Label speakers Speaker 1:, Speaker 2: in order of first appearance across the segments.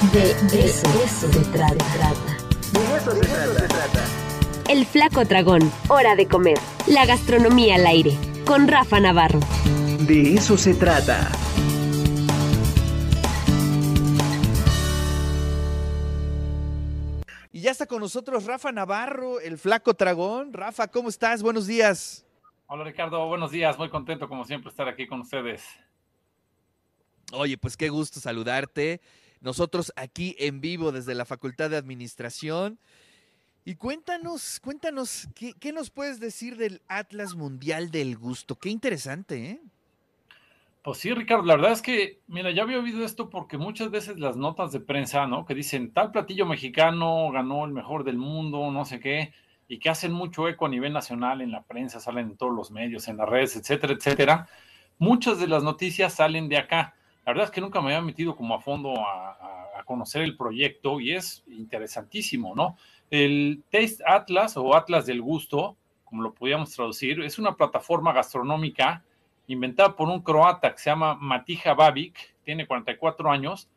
Speaker 1: De eso, eso se trata.
Speaker 2: De eso se trata.
Speaker 1: El Flaco Dragón. Hora de comer. La gastronomía al aire. Con Rafa Navarro.
Speaker 2: De eso se trata.
Speaker 3: Y ya está con nosotros Rafa Navarro, el flaco dragón. Rafa, ¿cómo estás? Buenos días.
Speaker 4: Hola Ricardo, buenos días. Muy contento como siempre estar aquí con ustedes.
Speaker 3: Oye, pues qué gusto saludarte. Nosotros aquí en vivo desde la Facultad de Administración. Y cuéntanos, cuéntanos, ¿qué, nos puedes decir del Atlas Mundial del Gusto? Qué interesante, ¿eh?
Speaker 4: Pues sí, Ricardo, la verdad es que, mira, ya había oído esto porque muchas veces las notas de prensa, ¿no? Que dicen, tal platillo mexicano ganó el mejor del mundo, no sé qué, y que hacen mucho eco a nivel nacional en la prensa, salen en todos los medios, en las redes, etcétera, etcétera. Muchas de las noticias salen de acá. La verdad es que nunca me había metido como a fondo a, conocer el proyecto y es interesantísimo, ¿no? El Taste Atlas o Atlas del Gusto, como lo podíamos traducir, es una plataforma gastronómica inventada por un croata que se llama Matija Babic, tiene 44 años.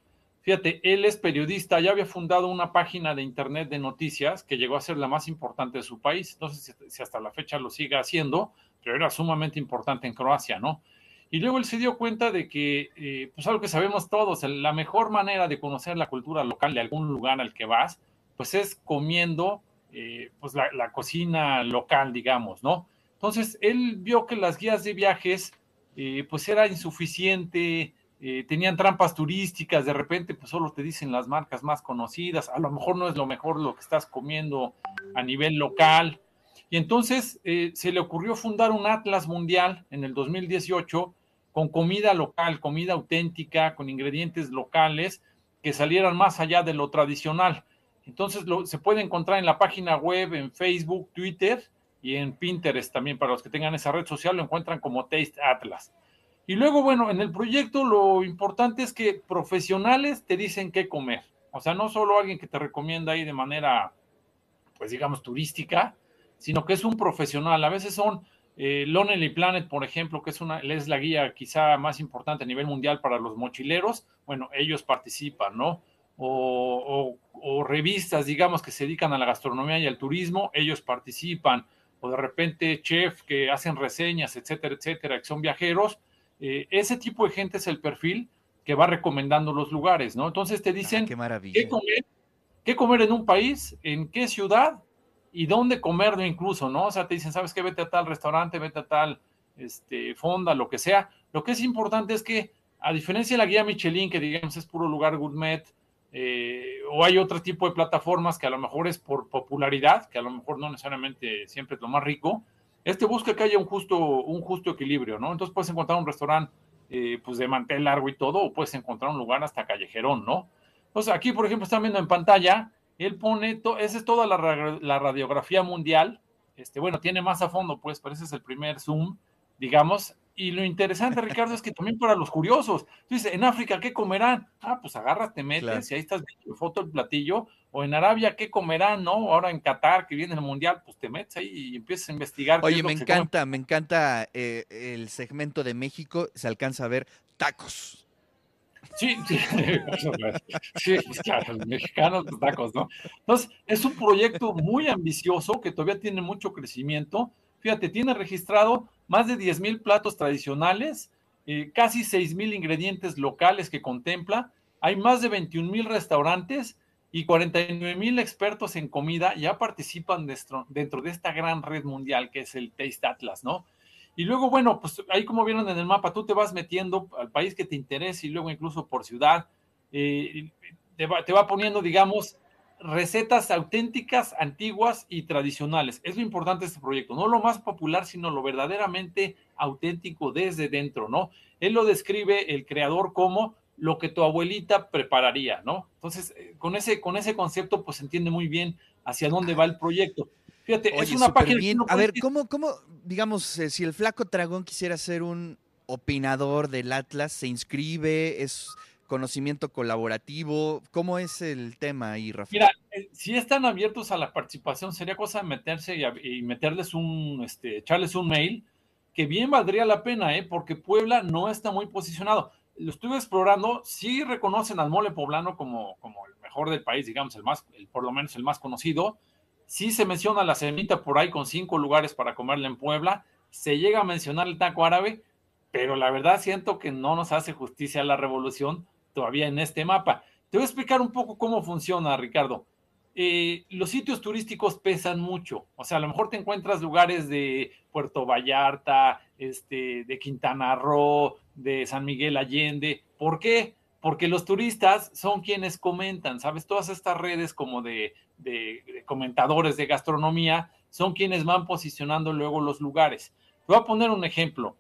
Speaker 4: Fíjate, él es periodista, ya había fundado una página de internet de noticias que llegó a ser la más importante de su país. No sé si hasta la fecha lo sigue haciendo, pero era sumamente importante en Croacia, ¿no? Y luego él se dio cuenta de que, eh, pues algo que sabemos todos, la mejor manera de conocer la cultura local de algún lugar al que vas, pues es comiendo eh, pues la, cocina local, digamos, ¿no? Entonces, él vio que las guías de viajes eh, pues era insuficiente, eh, tenían trampas turísticas, de repente pues solo te dicen las marcas más conocidas, a lo mejor no es lo mejor lo que estás comiendo a nivel local. Y entonces eh, se le ocurrió fundar un Atlas Mundial en el 2018 con comida local, comida auténtica, con ingredientes locales que salieran más allá de lo tradicional. Entonces lo, se puede encontrar en la página web, en Facebook, Twitter, y en Pinterest también, para los que tengan esa red social, lo encuentran como Taste Atlas. Y luego, bueno, en el proyecto lo importante es que profesionales te dicen qué comer. O sea, no solo alguien que te recomienda ahí de manera, pues digamos, turística, sino que es un profesional. A veces son eh, Lonely Planet, por ejemplo, que es, una, es la guía quizá más importante a nivel mundial para los mochileros. Bueno, ellos participan, ¿no? O, o, o revistas, digamos, que se dedican a la gastronomía y al turismo, ellos participan o de repente chef que hacen reseñas, etcétera, etcétera, que son viajeros, eh, ese tipo de gente es el perfil que va recomendando los lugares, ¿no? Entonces te dicen
Speaker 3: ah, qué, maravilla.
Speaker 4: qué, comer, qué comer en un país, en qué ciudad y dónde comerlo incluso, ¿no? O sea, te dicen, ¿sabes qué? Vete a tal restaurante, vete a tal este, fonda, lo que sea. Lo que es importante es que, a diferencia de la guía Michelin, que digamos es puro lugar gourmet, eh, o hay otro tipo de plataformas que a lo mejor es por popularidad, que a lo mejor no necesariamente siempre es lo más rico. Este busca que haya un justo, un justo equilibrio, ¿no? Entonces puedes encontrar un restaurante eh, pues de mantel largo y todo, o puedes encontrar un lugar hasta callejerón, ¿no? Entonces aquí, por ejemplo, están viendo en pantalla, él pone, to, esa es toda la, la, radiografía mundial, este, bueno, tiene más a fondo, pues, pero ese es el primer zoom, digamos, y lo interesante, Ricardo, es que también para los curiosos, tú dices, en África, ¿qué comerán? Ah, pues agarras, te metes, claro. y ahí estás viendo foto del platillo, o en Arabia, ¿qué comerán? ¿No? Ahora en Qatar, que viene el Mundial, pues te metes ahí y empiezas a investigar.
Speaker 3: Oye, me encanta, me encanta eh, el segmento de México, se alcanza a ver tacos.
Speaker 4: Sí, sí, sí, claro, mexicanos, los tacos, ¿no? Entonces, es un proyecto muy ambicioso que todavía tiene mucho crecimiento. Fíjate, tiene registrado más de 10 mil platos tradicionales, eh, casi 6 mil ingredientes locales que contempla, hay más de 21 mil restaurantes y 49 mil expertos en comida ya participan dentro de esta gran red mundial que es el Taste Atlas, ¿no? Y luego, bueno, pues ahí como vieron en el mapa, tú te vas metiendo al país que te interese y luego incluso por ciudad, eh, te, va, te va poniendo, digamos, recetas auténticas, antiguas y tradicionales. Es lo importante de este proyecto, no lo más popular, sino lo verdaderamente auténtico desde dentro, ¿no? Él lo describe el creador como lo que tu abuelita prepararía, ¿no? Entonces, con ese, con ese concepto, pues entiende muy bien hacia dónde va el proyecto. Fíjate,
Speaker 3: Oye,
Speaker 4: es una página.
Speaker 3: Bien. No a ver, ¿cómo, cómo, digamos, eh, si el flaco dragón quisiera ser un opinador del Atlas, se inscribe, es conocimiento colaborativo? ¿Cómo es el tema ahí, Rafael?
Speaker 4: Mira, eh, si están abiertos a la participación, sería cosa de meterse y, a, y, meterles un, este, echarles un mail, que bien valdría la pena, ¿eh? porque Puebla no está muy posicionado. lo estuve explorando, sí reconocen al mole poblano como, como el mejor del país, digamos, el más, el, por lo menos el más conocido. Sí se menciona la semita por ahí con cinco lugares para comerla en Puebla. Se llega a mencionar el taco árabe, pero la verdad siento que no nos hace justicia la revolución todavía en este mapa. Te voy a explicar un poco cómo funciona, Ricardo. Eh, los sitios turísticos pesan mucho. O sea, a lo mejor te encuentras lugares de Puerto Vallarta, este, de Quintana Roo, de San Miguel Allende. ¿Por qué? Porque los turistas son quienes comentan, ¿sabes? Todas estas redes como de, de, comentadores de gastronomía son quienes van posicionando luego los lugares. Te voy a poner un ejemplo.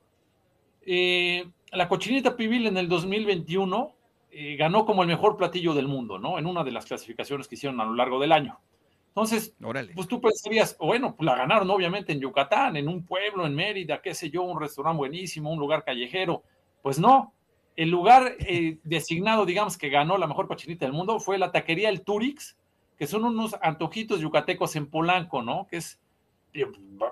Speaker 4: Eh, la cochinita pibil en el 2021 eh, ganó como el mejor platillo del mundo, ¿no? En una de las clasificaciones que hicieron a lo largo del año. Entonces, pues tú pensarías, bueno, pues la ganaron obviamente en Yucatán, en un pueblo, en Mérida, qué sé yo, un restaurante buenísimo, un lugar callejero. Pues no, el lugar eh, designado, digamos, que ganó la mejor cochinita del mundo fue la taquería El Turix, que son unos antojitos yucatecos en Polanco, ¿no? Que es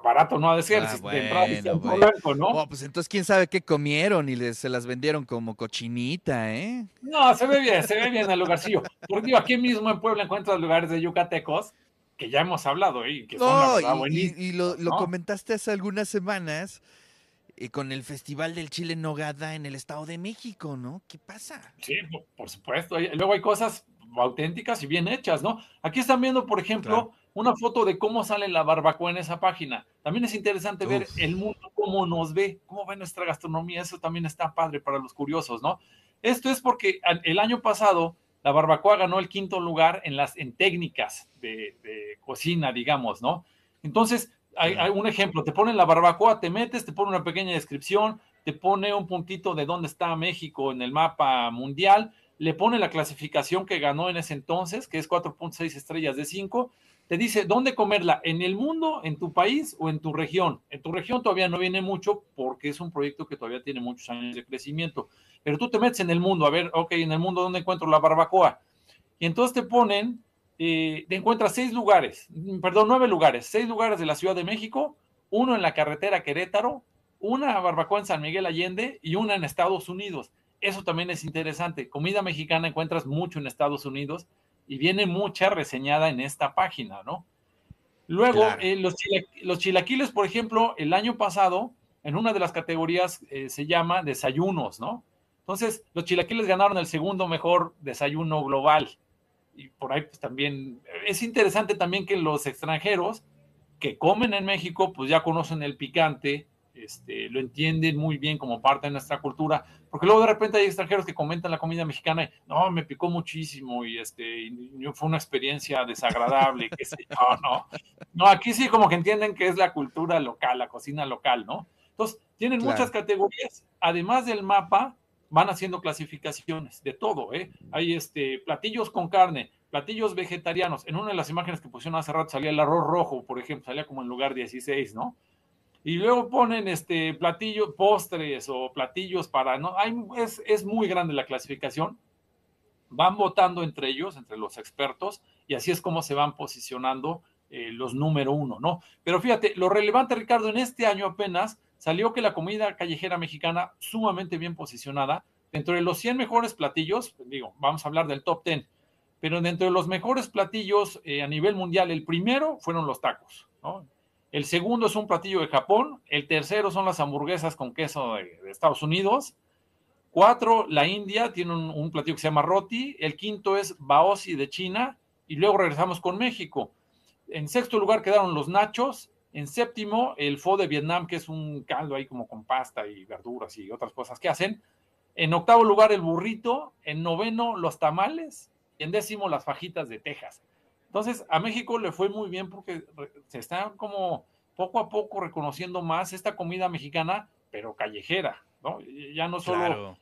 Speaker 4: barato no ha de ser, ah,
Speaker 3: bueno, ¿no? pues entonces quién sabe qué comieron y les, se las vendieron como cochinita, ¿eh?
Speaker 4: No, se ve bien, se ve bien el lugarcillo. Porque digo, aquí mismo en Puebla encuentras lugares de yucatecos que ya hemos hablado ¿eh? y que son
Speaker 3: la y, y, lo, lo comentaste hace algunas semanas eh, con el Festival del Chile Nogada en el Estado de México, ¿no? ¿Qué pasa?
Speaker 4: Sí, por supuesto. Luego hay cosas auténticas y bien hechas, ¿no? Aquí están viendo, por ejemplo, una foto de cómo sale la barbacoa en esa página. También es interesante ver el mundo, cómo nos ve, cómo ve nuestra gastronomía. Eso también está padre para los curiosos, ¿no? Esto es porque el año pasado la barbacoa ganó el quinto lugar en las en técnicas de, cocina, digamos, ¿no? Entonces, hay, un ejemplo, te ponen la barbacoa, te metes, te pone una pequeña descripción, te pone un puntito de dónde está México en el mapa mundial, le pone la clasificación que ganó en ese entonces, que es 4.6 estrellas de 5, te dice dónde comerla, en el mundo, en tu país o en tu región. En tu región todavía no viene mucho porque es un proyecto que todavía tiene muchos años de crecimiento. Pero tú te metes en el mundo, a ver, ok, en el mundo, ¿dónde encuentro la barbacoa? Y entonces te ponen, eh, te encuentras seis lugares, perdón, nueve lugares, seis lugares de la Ciudad de México, uno en la carretera Querétaro, una barbacoa en San Miguel Allende y una en Estados Unidos. Eso también es interesante. Comida mexicana encuentras mucho en Estados Unidos y viene mucha reseñada en esta página, ¿no? Luego, eh, los, los, chilaquiles, por ejemplo, el año pasado, en una de las categorías eh, se llama desayunos, ¿no? Entonces, los chilaquiles ganaron el segundo mejor desayuno global. Y por ahí, pues también, es interesante también que los extranjeros que comen en México, pues ya conocen el picante, este, lo entienden muy bien como parte de nuestra cultura, porque luego de repente hay extranjeros que comentan la comida mexicana y no, me picó muchísimo y este fue una experiencia desagradable, qué sé yo, ¿no? No, aquí sí como que entienden que es la cultura local, la cocina local, ¿no? Entonces, tienen muchas categorías, además del mapa, van haciendo clasificaciones de todo, ¿eh? Hay este platillos con carne, platillos vegetarianos. En una de las imágenes que pusieron hace rato salía el arroz rojo, por ejemplo, salía como en lugar 16, ¿no? y luego ponen este platillos, postres o platillos para, no, es, es muy grande la clasificación, van votando entre ellos, entre los expertos, y así es como se van posicionando eh, los número uno, ¿no? Pero fíjate, lo relevante, Ricardo, en este año apenas salió que la comida callejera mexicana, sumamente bien posicionada, dentro de los 100 mejores platillos, digo, vamos a hablar del top 10, pero dentro de los mejores platillos eh, a nivel mundial, el primero fueron los tacos. El segundo es un platillo de Japón. El tercero son las hamburguesas con queso de, Estados Unidos. Cuatro, la India tiene un, platillo que se llama roti. El quinto es baozi de China. Y luego regresamos con México. En sexto lugar quedaron los nachos. En séptimo, el pho de Vietnam, que es un caldo ahí como con pasta y verduras y otras cosas que hacen. En octavo lugar, el burrito. En noveno, los tamales. Y en décimo, las fajitas de Texas. Entonces, a México le fue muy bien porque se está como poco a poco reconociendo más esta comida mexicana, pero callejera, ¿no? Ya no solo,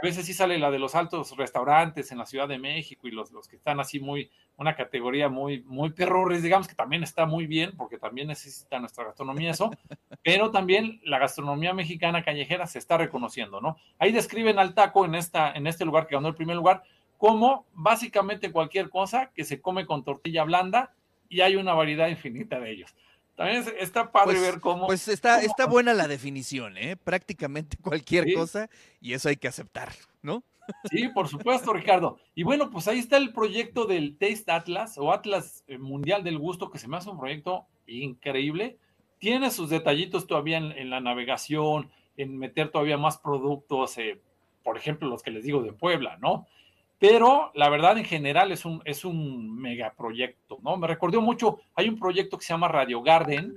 Speaker 4: a veces sí sale la de los altos restaurantes en la Ciudad de México y los, los que están así muy, una categoría muy, muy perrores, digamos que también está muy bien, porque también necesita nuestra gastronomía eso, pero también la gastronomía mexicana callejera se está reconociendo, ¿no? Ahí describen al taco en, esta, en este lugar que ganó el primer lugar, como básicamente cualquier cosa que se come con tortilla blanda y hay una variedad infinita de ellos. También está padre
Speaker 3: pues,
Speaker 4: ver cómo.
Speaker 3: Pues está, está buena la definición, ¿eh? Prácticamente cualquier cosa y eso hay que aceptar. ¿no?
Speaker 4: Sí, por supuesto, Ricardo. Y bueno, pues ahí está el proyecto del Taste Atlas o Atlas eh, Mundial del Gusto, que se me hace un proyecto increíble. Tiene sus detallitos todavía en, la navegación, en meter todavía más productos, eh, por ejemplo, los que les digo de Puebla, ¿no? Pero la verdad, en general, es un, es un megaproyecto, ¿no? Me recordó mucho, hay un proyecto que se llama Radio Garden,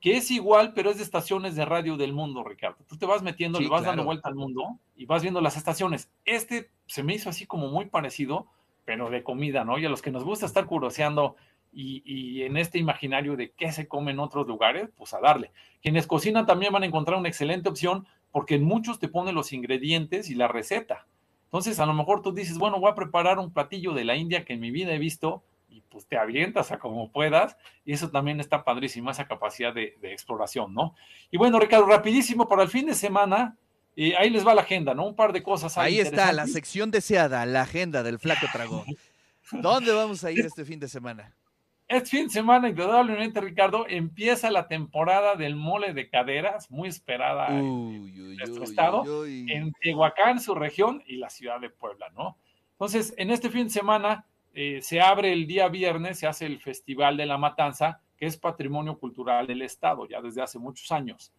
Speaker 4: que es igual, pero es de estaciones de radio del mundo, Ricardo. Tú te vas metiendo, le vas dando vuelta al mundo y vas viendo las estaciones. Este se me hizo así como muy parecido, pero de comida, ¿no? Y a los que nos gusta estar curioseando y, y, en este imaginario de qué se come en otros lugares, pues a darle. Quienes cocinan también van a encontrar una excelente opción porque en muchos te ponen los ingredientes y la receta. Entonces, a lo mejor tú dices, bueno, voy a preparar un platillo de la India que en mi vida he visto y pues te avientas a como puedas, y eso también está padrísimo, esa capacidad de, exploración, ¿no? Y bueno, Ricardo, rapidísimo, para el fin de semana, y ahí les va la agenda, ¿no? Un par de cosas.
Speaker 3: Ahí está, la sección deseada, la agenda del Flaco Tragón. ¿Dónde vamos a ir este fin de semana?
Speaker 4: Este fin de semana, indudablemente, Ricardo, empieza la temporada del mole de caderas, muy esperada en nuestro estado, en Tehuacán, su región, y la ciudad de Puebla, ¿no? Entonces, en este fin de semana eh, se abre el día viernes, se hace el Festival de la Matanza, que es patrimonio cultural del Estado ya desde hace muchos años.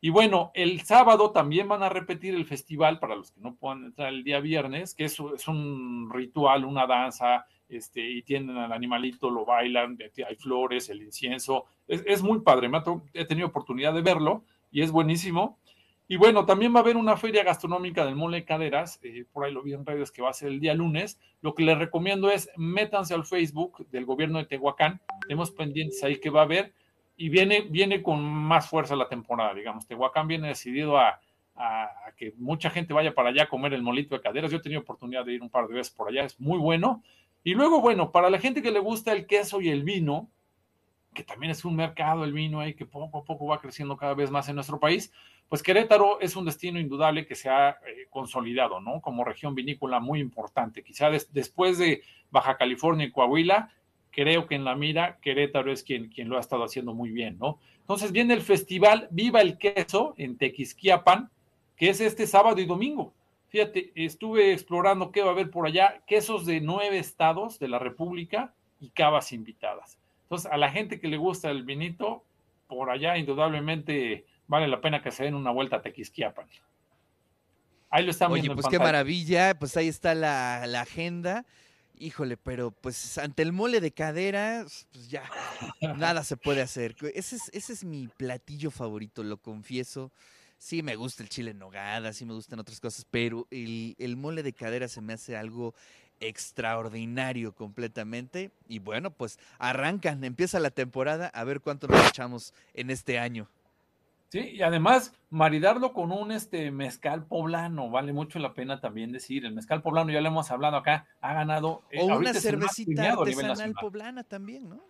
Speaker 4: Y bueno, el sábado también van a repetir el festival para los que no puedan entrar el día viernes, que es, es un ritual, una danza, este, y tienen al animalito, lo bailan, hay flores, el incienso. Es, es muy padre, he tenido oportunidad de verlo y es buenísimo. Y bueno, también va a haber una feria gastronómica del Mole de Caderas, eh, por ahí lo vi en redes que va a ser el día lunes. Lo que les recomiendo es métanse al Facebook del gobierno de Tehuacán, tenemos pendientes ahí que va a haber y viene, viene con más fuerza la temporada, digamos. Tehuacán viene decidido a, a, que mucha gente vaya para allá a comer el molito de caderas. Yo he tenido oportunidad de ir un par de veces por allá, es muy bueno. Y luego, bueno, para la gente que le gusta el queso y el vino, que también es un mercado el vino ahí que poco a poco va creciendo cada vez más en nuestro país, pues Querétaro es un destino indudable que se ha eh, consolidado, ¿no? Como región vinícola muy importante. Quizá después de Baja California y Coahuila, creo que en la mira Querétaro es quien, quien lo ha estado haciendo muy bien, ¿no? Entonces viene el festival Viva el Queso en Tequisquiapan, que es este sábado y domingo. Fíjate, estuve explorando qué va a haber por allá, quesos de nueve estados de la República y cavas invitadas. Entonces, a la gente que le gusta el vinito, por allá indudablemente vale la pena que se den una vuelta a Tequisquiapan.
Speaker 3: Ahí lo estamos Oye, pues qué maravilla, pues ahí está la, agenda. Híjole, pero pues ante el mole de caderas, pues ya, nada se puede hacer. Ese es, ese es mi platillo favorito, lo confieso. Sí me gusta el chile en nogada, sí me gustan otras cosas, pero el, el mole de cadera se me hace algo extraordinario completamente. Y bueno, pues arrancan, empieza la temporada, a ver cuánto nos echamos en este año.
Speaker 4: Sí, y además maridarlo con un este mezcal poblano, vale mucho la pena también decir. El mezcal poblano, ya lo hemos hablado acá, ha ganado.
Speaker 3: Eh, o una cervecita artesanal poblana también, ¿no?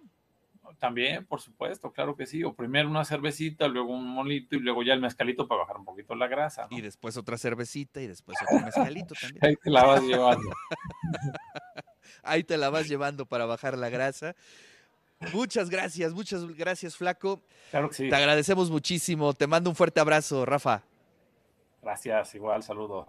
Speaker 4: También, por supuesto, claro que sí. O primero una cervecita, luego un molito y luego ya el mezcalito para bajar un poquito la grasa.
Speaker 3: Y después otra cervecita y después otro mezcalito también.
Speaker 4: Ahí te la vas llevando.
Speaker 3: Ahí te la vas llevando para bajar la grasa. Muchas gracias, muchas gracias, Flaco.
Speaker 4: Claro que sí.
Speaker 3: Te agradecemos muchísimo. Te mando un fuerte abrazo, Rafa.
Speaker 4: Gracias, igual, saludos.